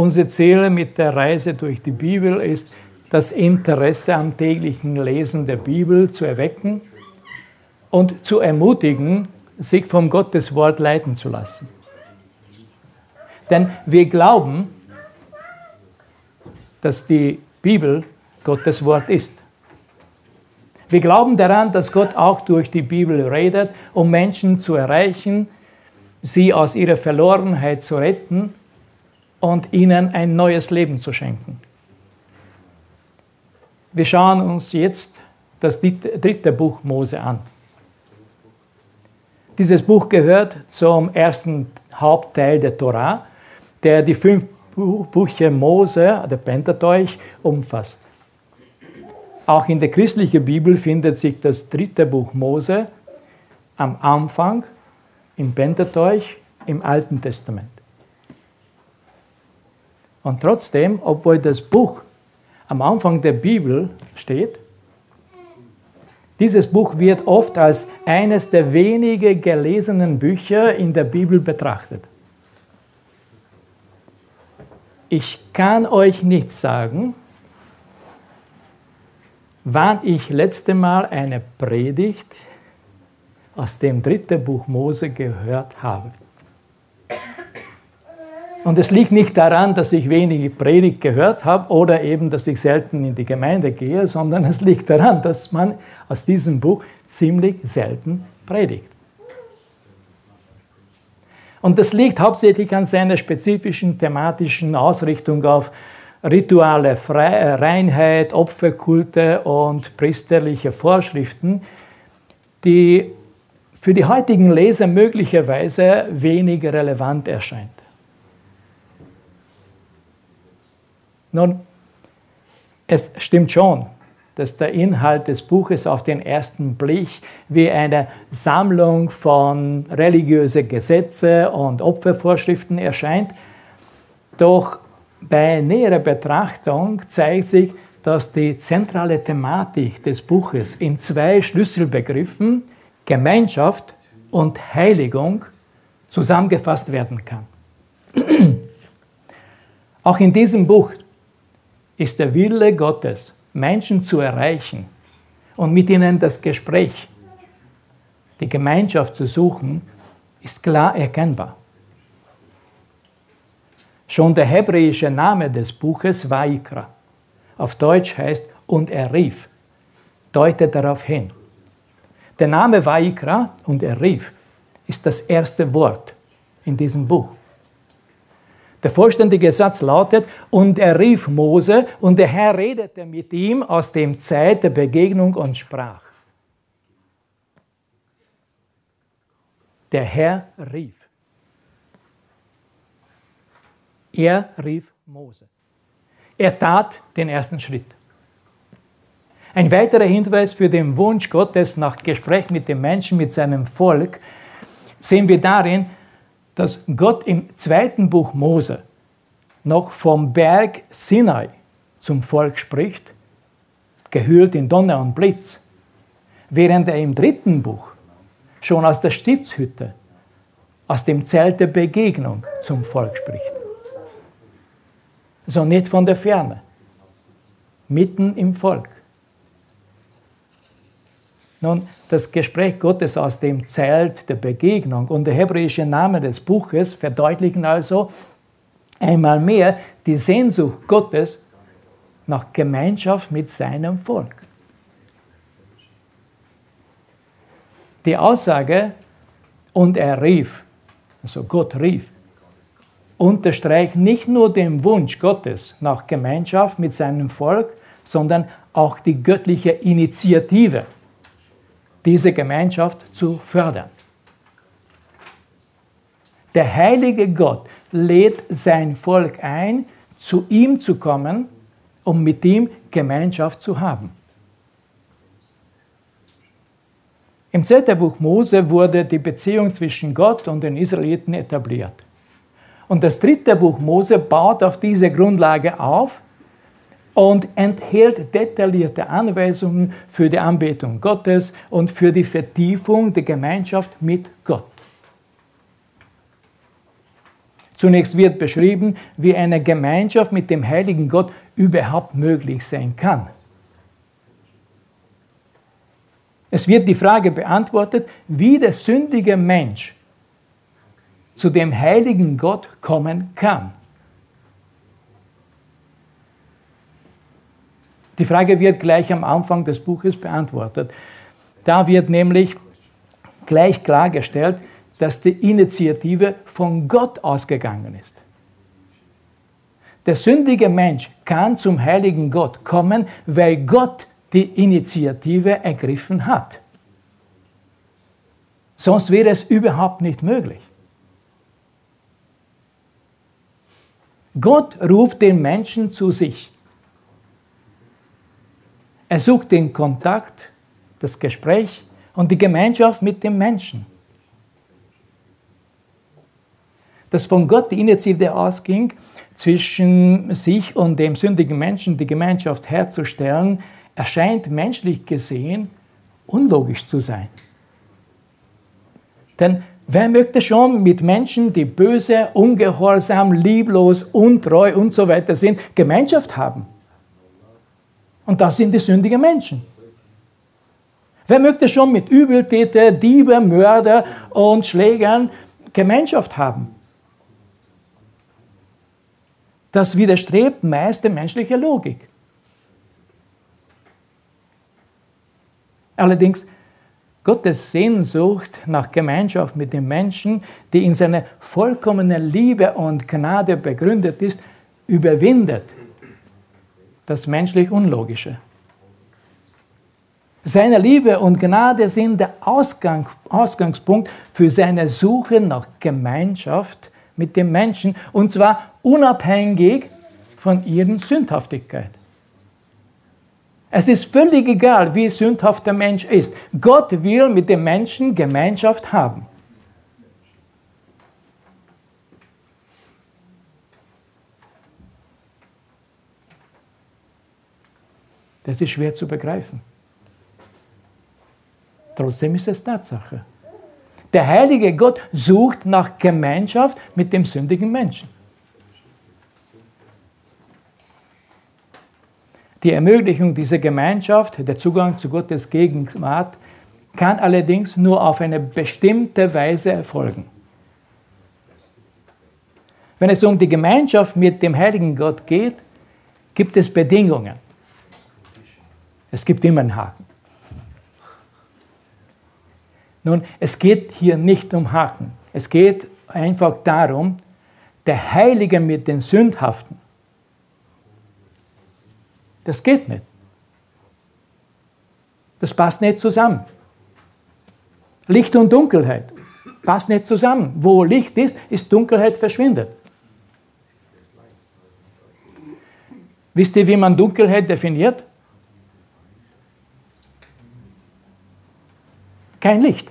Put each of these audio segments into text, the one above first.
Unser Ziel mit der Reise durch die Bibel ist, das Interesse am täglichen Lesen der Bibel zu erwecken und zu ermutigen, sich vom Gotteswort leiten zu lassen. Denn wir glauben, dass die Bibel Gottes Wort ist. Wir glauben daran, dass Gott auch durch die Bibel redet, um Menschen zu erreichen, sie aus ihrer Verlorenheit zu retten und ihnen ein neues Leben zu schenken. Wir schauen uns jetzt das dritte Buch Mose an. Dieses Buch gehört zum ersten Hauptteil der Torah, der die fünf Bücher Mose, der Pentateuch, umfasst. Auch in der christlichen Bibel findet sich das dritte Buch Mose am Anfang im Pentateuch im Alten Testament. Und trotzdem, obwohl das Buch am Anfang der Bibel steht, dieses Buch wird oft als eines der wenigen gelesenen Bücher in der Bibel betrachtet. Ich kann euch nicht sagen, wann ich letzte Mal eine Predigt aus dem dritten Buch Mose gehört habe. Und es liegt nicht daran, dass ich wenige Predigt gehört habe oder eben, dass ich selten in die Gemeinde gehe, sondern es liegt daran, dass man aus diesem Buch ziemlich selten predigt. Und das liegt hauptsächlich an seiner spezifischen thematischen Ausrichtung auf rituale Reinheit, Opferkulte und priesterliche Vorschriften, die für die heutigen Leser möglicherweise weniger relevant erscheint. Nun, es stimmt schon, dass der Inhalt des Buches auf den ersten Blick wie eine Sammlung von religiösen Gesetzen und Opfervorschriften erscheint. Doch bei näherer Betrachtung zeigt sich, dass die zentrale Thematik des Buches in zwei Schlüsselbegriffen Gemeinschaft und Heiligung zusammengefasst werden kann. Auch in diesem Buch ist der Wille Gottes, Menschen zu erreichen und mit ihnen das Gespräch, die Gemeinschaft zu suchen, ist klar erkennbar. Schon der hebräische Name des Buches Vaikra, auf Deutsch heißt und er rief, deutet darauf hin. Der Name Vaikra und er rief ist das erste Wort in diesem Buch. Der vollständige Satz lautet, und er rief Mose, und der Herr redete mit ihm aus dem Zeit der Begegnung und sprach. Der Herr rief. Er rief Mose. Er tat den ersten Schritt. Ein weiterer Hinweis für den Wunsch Gottes nach Gespräch mit den Menschen, mit seinem Volk, sehen wir darin, dass Gott im zweiten Buch Mose noch vom Berg Sinai zum Volk spricht, gehüllt in Donner und Blitz, während er im dritten Buch schon aus der Stiftshütte, aus dem Zelt der Begegnung zum Volk spricht. So nicht von der Ferne, mitten im Volk. Nun, das Gespräch Gottes aus dem Zelt der Begegnung und der hebräische Name des Buches verdeutlichen also einmal mehr die Sehnsucht Gottes nach Gemeinschaft mit seinem Volk. Die Aussage, und er rief, also Gott rief, unterstreicht nicht nur den Wunsch Gottes nach Gemeinschaft mit seinem Volk, sondern auch die göttliche Initiative diese Gemeinschaft zu fördern. Der heilige Gott lädt sein Volk ein, zu ihm zu kommen, um mit ihm Gemeinschaft zu haben. Im zweiten Buch Mose wurde die Beziehung zwischen Gott und den Israeliten etabliert. Und das dritte Buch Mose baut auf diese Grundlage auf und enthält detaillierte Anweisungen für die Anbetung Gottes und für die Vertiefung der Gemeinschaft mit Gott. Zunächst wird beschrieben, wie eine Gemeinschaft mit dem heiligen Gott überhaupt möglich sein kann. Es wird die Frage beantwortet, wie der sündige Mensch zu dem heiligen Gott kommen kann. Die Frage wird gleich am Anfang des Buches beantwortet. Da wird nämlich gleich klargestellt, dass die Initiative von Gott ausgegangen ist. Der sündige Mensch kann zum heiligen Gott kommen, weil Gott die Initiative ergriffen hat. Sonst wäre es überhaupt nicht möglich. Gott ruft den Menschen zu sich. Er sucht den Kontakt, das Gespräch und die Gemeinschaft mit dem Menschen. Dass von Gott die Initiative ausging, zwischen sich und dem sündigen Menschen die Gemeinschaft herzustellen, erscheint menschlich gesehen unlogisch zu sein. Denn wer möchte schon mit Menschen, die böse, ungehorsam, lieblos, untreu und so weiter sind, Gemeinschaft haben? Und das sind die sündigen Menschen. Wer möchte schon mit Übeltäter, Diebe, Mörder und Schlägern Gemeinschaft haben? Das widerstrebt meist der menschlichen Logik. Allerdings Gottes Sehnsucht nach Gemeinschaft mit den Menschen, die in seiner vollkommenen Liebe und Gnade begründet ist, überwindet das menschlich Unlogische. Seine Liebe und Gnade sind der Ausgang, Ausgangspunkt für seine Suche nach Gemeinschaft mit dem Menschen und zwar unabhängig von ihren Sündhaftigkeit. Es ist völlig egal, wie sündhaft der Mensch ist. Gott will mit dem Menschen Gemeinschaft haben. Das ist schwer zu begreifen. Trotzdem ist es Tatsache. Der heilige Gott sucht nach Gemeinschaft mit dem sündigen Menschen. Die Ermöglichung dieser Gemeinschaft, der Zugang zu Gottes Gegenwart, kann allerdings nur auf eine bestimmte Weise erfolgen. Wenn es um die Gemeinschaft mit dem heiligen Gott geht, gibt es Bedingungen. Es gibt immer einen Haken. Nun, es geht hier nicht um Haken. Es geht einfach darum, der Heilige mit den Sündhaften das geht nicht. Das passt nicht zusammen. Licht und Dunkelheit passt nicht zusammen. Wo Licht ist, ist Dunkelheit verschwindet. Wisst ihr, wie man Dunkelheit definiert? Kein Licht.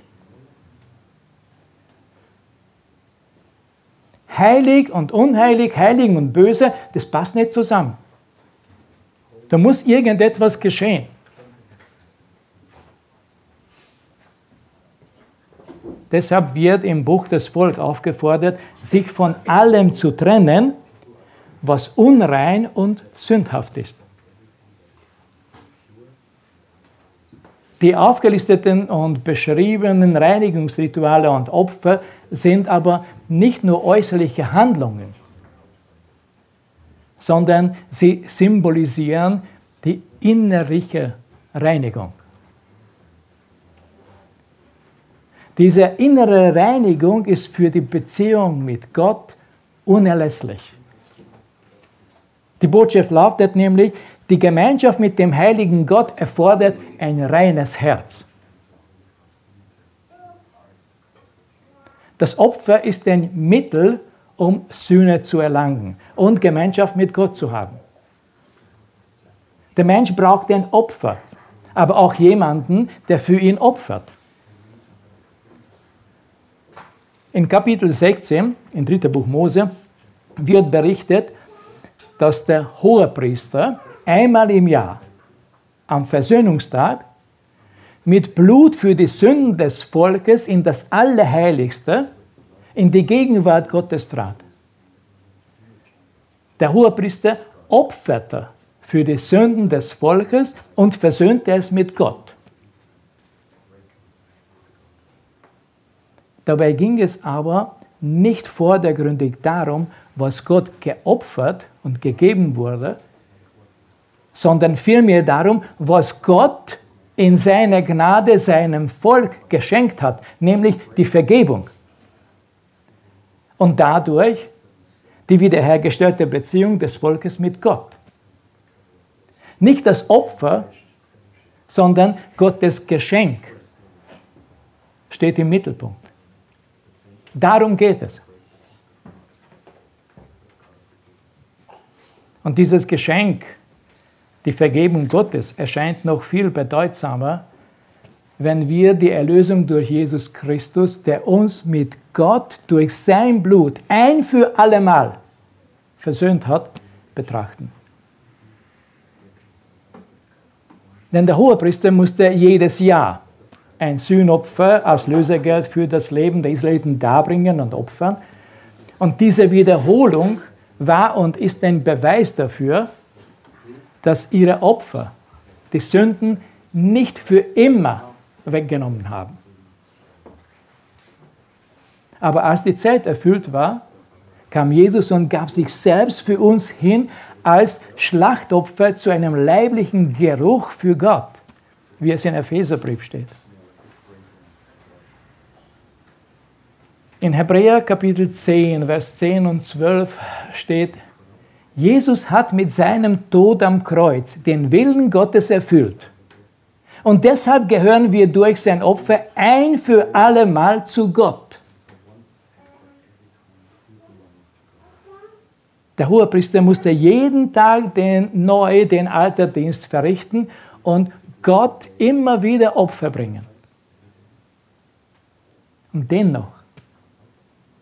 Heilig und unheilig, heilig und böse, das passt nicht zusammen. Da muss irgendetwas geschehen. Deshalb wird im Buch das Volk aufgefordert, sich von allem zu trennen, was unrein und sündhaft ist. Die aufgelisteten und beschriebenen Reinigungsrituale und Opfer sind aber nicht nur äußerliche Handlungen, sondern sie symbolisieren die innerliche Reinigung. Diese innere Reinigung ist für die Beziehung mit Gott unerlässlich. Die Botschaft lautet nämlich, die Gemeinschaft mit dem heiligen Gott erfordert ein reines Herz. Das Opfer ist ein Mittel, um Sühne zu erlangen und Gemeinschaft mit Gott zu haben. Der Mensch braucht ein Opfer, aber auch jemanden, der für ihn opfert. In Kapitel 16, im dritten Buch Mose, wird berichtet, dass der Hohepriester einmal im Jahr am Versöhnungstag mit Blut für die Sünden des Volkes in das Allerheiligste in die Gegenwart Gottes trat. Der Hohepriester opferte für die Sünden des Volkes und versöhnte es mit Gott. Dabei ging es aber nicht vordergründig darum, was Gott geopfert und gegeben wurde, sondern vielmehr darum, was Gott in seiner Gnade seinem Volk geschenkt hat, nämlich die Vergebung. Und dadurch die wiederhergestellte Beziehung des Volkes mit Gott. Nicht das Opfer, sondern Gottes Geschenk steht im Mittelpunkt. Darum geht es. Und dieses Geschenk, die Vergebung Gottes, erscheint noch viel bedeutsamer, wenn wir die Erlösung durch Jesus Christus, der uns mit Gott durch sein Blut ein für allemal versöhnt hat, betrachten. Denn der Hohepriester musste jedes Jahr ein Sühnopfer als Lösegeld für das Leben der Israeliten darbringen und opfern. Und diese Wiederholung war und ist ein Beweis dafür, dass ihre Opfer die Sünden nicht für immer weggenommen haben. Aber als die Zeit erfüllt war, kam Jesus und gab sich selbst für uns hin als Schlachtopfer zu einem leiblichen Geruch für Gott, wie es in Epheserbrief steht. In Hebräer Kapitel 10, Vers 10 und 12 steht, Jesus hat mit seinem Tod am Kreuz den Willen Gottes erfüllt. Und deshalb gehören wir durch sein Opfer ein für alle Mal zu Gott. Der Hohepriester musste jeden Tag den neu den Alterdienst verrichten und Gott immer wieder Opfer bringen. Und dennoch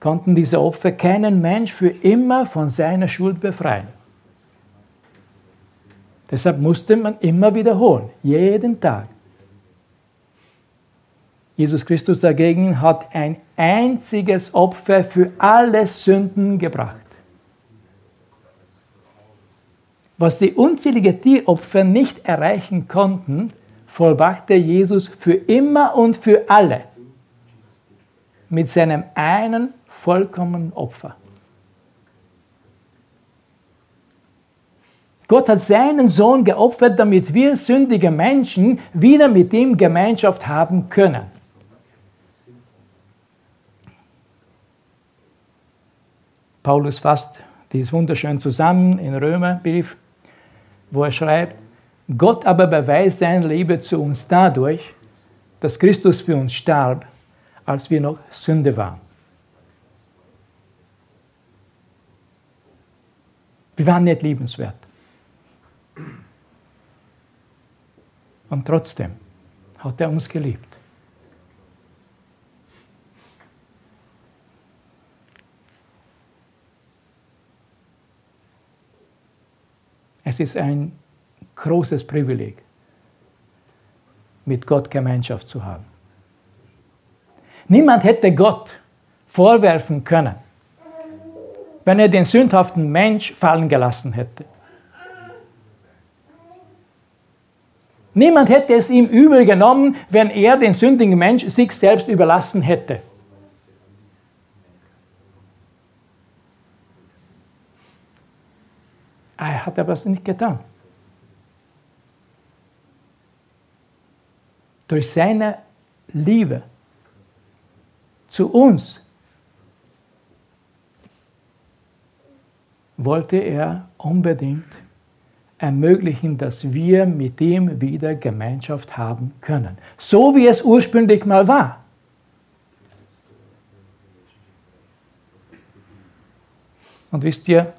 konnten diese Opfer keinen Mensch für immer von seiner Schuld befreien. Deshalb musste man immer wiederholen, jeden Tag. Jesus Christus dagegen hat ein einziges Opfer für alle Sünden gebracht. Was die unzähligen Tieropfer nicht erreichen konnten, vollbrachte Jesus für immer und für alle mit seinem einen vollkommenen Opfer. Gott hat seinen Sohn geopfert, damit wir sündige Menschen wieder mit ihm Gemeinschaft haben können. Paulus fasst dies wunderschön zusammen in Römerbrief wo er schreibt, Gott aber beweist seine Liebe zu uns dadurch, dass Christus für uns starb, als wir noch Sünde waren. Wir waren nicht liebenswert. Und trotzdem hat er uns geliebt. Es ist ein großes Privileg, mit Gott Gemeinschaft zu haben. Niemand hätte Gott vorwerfen können, wenn er den sündhaften Mensch fallen gelassen hätte. Niemand hätte es ihm übel genommen, wenn er den sündigen Mensch sich selbst überlassen hätte. Er hat aber es nicht getan. Durch seine Liebe zu uns wollte er unbedingt ermöglichen, dass wir mit ihm wieder Gemeinschaft haben können. So wie es ursprünglich mal war. Und wisst ihr,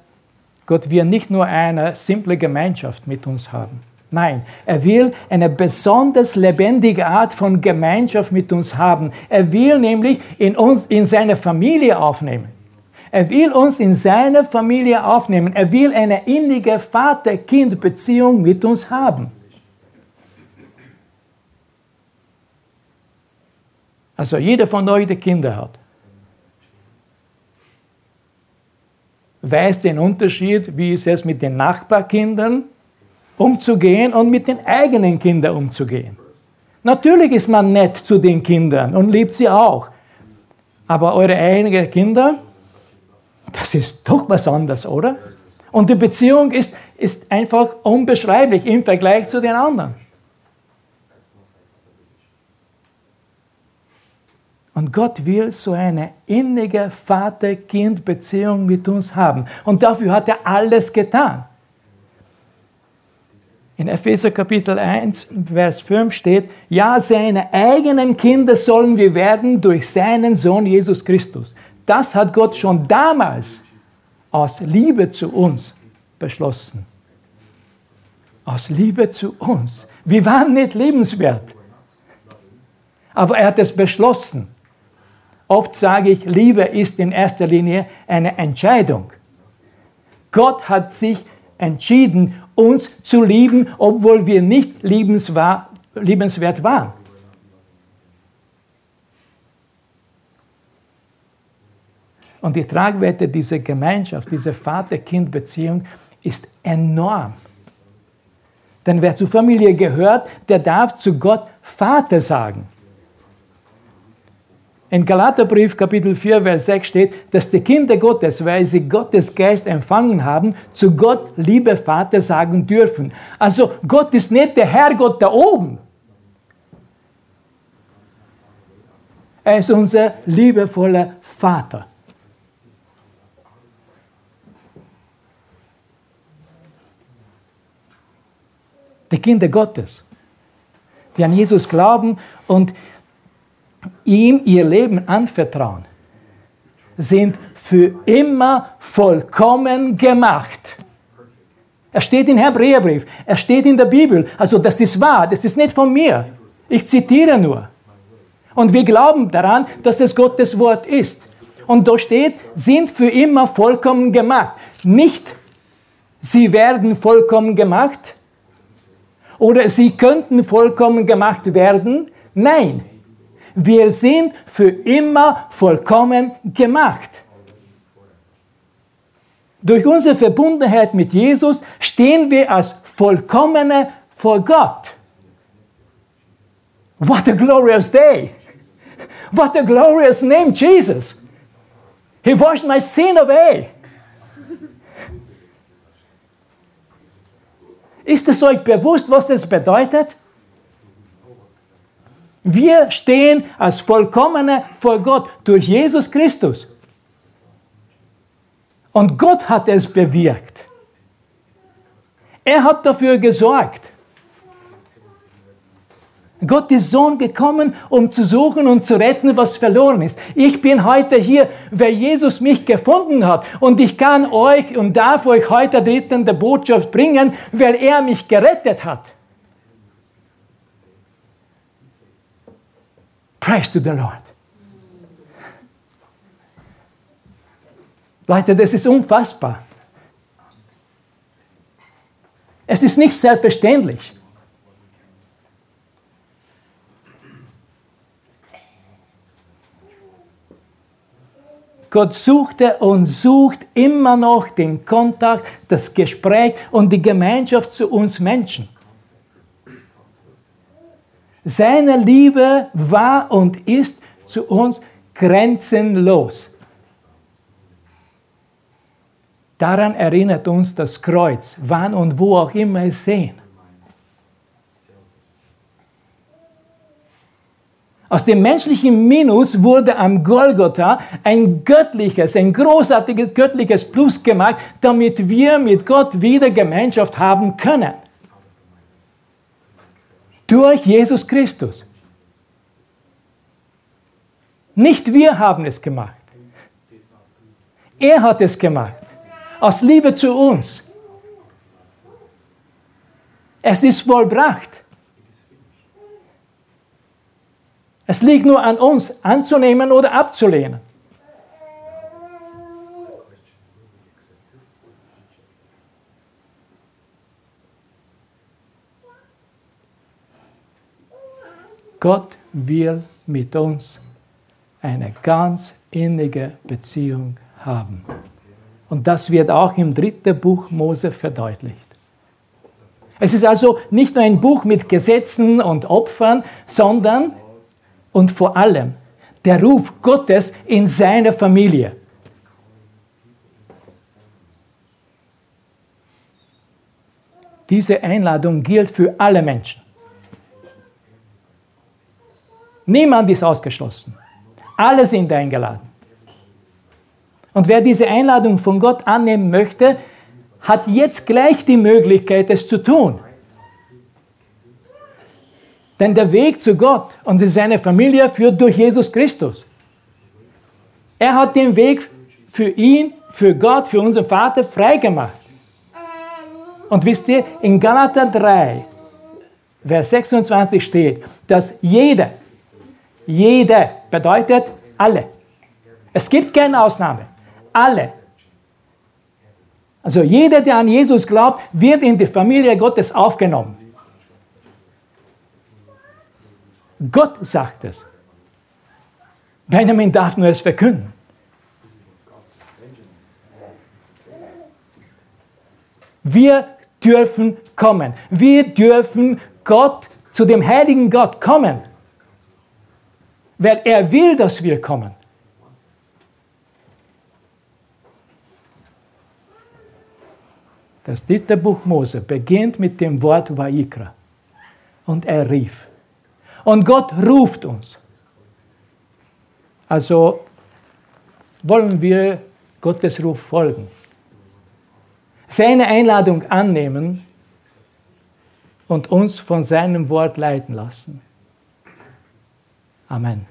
Gott will nicht nur eine simple Gemeinschaft mit uns haben. Nein, er will eine besonders lebendige Art von Gemeinschaft mit uns haben. Er will nämlich in uns, in seine Familie aufnehmen. Er will uns in seine Familie aufnehmen. Er will eine innige Vater-Kind-Beziehung mit uns haben. Also jeder von euch, der Kinder hat, weiß den Unterschied, wie ist es mit den Nachbarkindern umzugehen und mit den eigenen Kindern umzugehen. Natürlich ist man nett zu den Kindern und liebt sie auch. Aber eure eigenen Kinder, das ist doch was anderes, oder? Und die Beziehung ist, ist einfach unbeschreiblich im Vergleich zu den anderen. Und Gott will so eine innige Vater-Kind-Beziehung mit uns haben. Und dafür hat er alles getan. In Epheser Kapitel 1, Vers 5 steht, ja, seine eigenen Kinder sollen wir werden durch seinen Sohn Jesus Christus. Das hat Gott schon damals aus Liebe zu uns beschlossen. Aus Liebe zu uns. Wir waren nicht liebenswert. Aber er hat es beschlossen. Oft sage ich, Liebe ist in erster Linie eine Entscheidung. Gott hat sich entschieden, uns zu lieben, obwohl wir nicht liebenswert waren. Und die Tragweite dieser Gemeinschaft, dieser Vater-Kind-Beziehung ist enorm. Denn wer zur Familie gehört, der darf zu Gott Vater sagen. In Galaterbrief Kapitel 4, Vers 6 steht, dass die Kinder Gottes, weil sie Gottes Geist empfangen haben, zu Gott, liebe Vater, sagen dürfen. Also Gott ist nicht der Herrgott da oben. Er ist unser liebevoller Vater. Die Kinder Gottes, die an Jesus glauben und ihm ihr Leben anvertrauen, sind für immer vollkommen gemacht. Er steht im Hebräerbrief, er steht in der Bibel. Also das ist wahr, das ist nicht von mir. Ich zitiere nur. Und wir glauben daran, dass es Gottes Wort ist. Und da steht, sind für immer vollkommen gemacht. Nicht, sie werden vollkommen gemacht oder sie könnten vollkommen gemacht werden. Nein, wir sind für immer vollkommen gemacht. Durch unsere Verbundenheit mit Jesus stehen wir als Vollkommene vor Gott. What a glorious day! What a glorious name, Jesus! He washed my sin away. Ist es euch bewusst, was das bedeutet? Wir stehen als Vollkommene vor Gott durch Jesus Christus. Und Gott hat es bewirkt. Er hat dafür gesorgt. Gott ist Sohn gekommen, um zu suchen und zu retten, was verloren ist. Ich bin heute hier, weil Jesus mich gefunden hat. Und ich kann euch und darf euch heute drittende Botschaft bringen, weil er mich gerettet hat. Praise to the Lord. Leute, das ist unfassbar. Es ist nicht selbstverständlich. Gott suchte und sucht immer noch den Kontakt, das Gespräch und die Gemeinschaft zu uns Menschen. Seine Liebe war und ist zu uns grenzenlos. Daran erinnert uns das Kreuz, wann und wo auch immer es sehen. Aus dem menschlichen Minus wurde am Golgotha ein göttliches, ein großartiges göttliches Plus gemacht, damit wir mit Gott wieder Gemeinschaft haben können. Durch Jesus Christus. Nicht wir haben es gemacht. Er hat es gemacht. Aus Liebe zu uns. Es ist vollbracht. Es liegt nur an uns, anzunehmen oder abzulehnen. Gott will mit uns eine ganz innige Beziehung haben. Und das wird auch im dritten Buch Mose verdeutlicht. Es ist also nicht nur ein Buch mit Gesetzen und Opfern, sondern und vor allem der Ruf Gottes in seine Familie. Diese Einladung gilt für alle Menschen. Niemand ist ausgeschlossen. Alle sind eingeladen. Und wer diese Einladung von Gott annehmen möchte, hat jetzt gleich die Möglichkeit, es zu tun. Denn der Weg zu Gott und seine Familie führt durch Jesus Christus. Er hat den Weg für ihn, für Gott, für unseren Vater freigemacht. Und wisst ihr, in Galater 3, Vers 26 steht, dass jeder, jeder bedeutet alle. Es gibt keine Ausnahme. Alle. Also jeder, der an Jesus glaubt, wird in die Familie Gottes aufgenommen. Gott sagt es. Benjamin darf nur es verkünden. Wir dürfen kommen. Wir dürfen Gott, zu dem heiligen Gott kommen. Weil er will, dass wir kommen. Das dritte Buch Mose beginnt mit dem Wort Vaikra. Und er rief. Und Gott ruft uns. Also wollen wir Gottes Ruf folgen seine Einladung annehmen und uns von seinem Wort leiten lassen. Amen.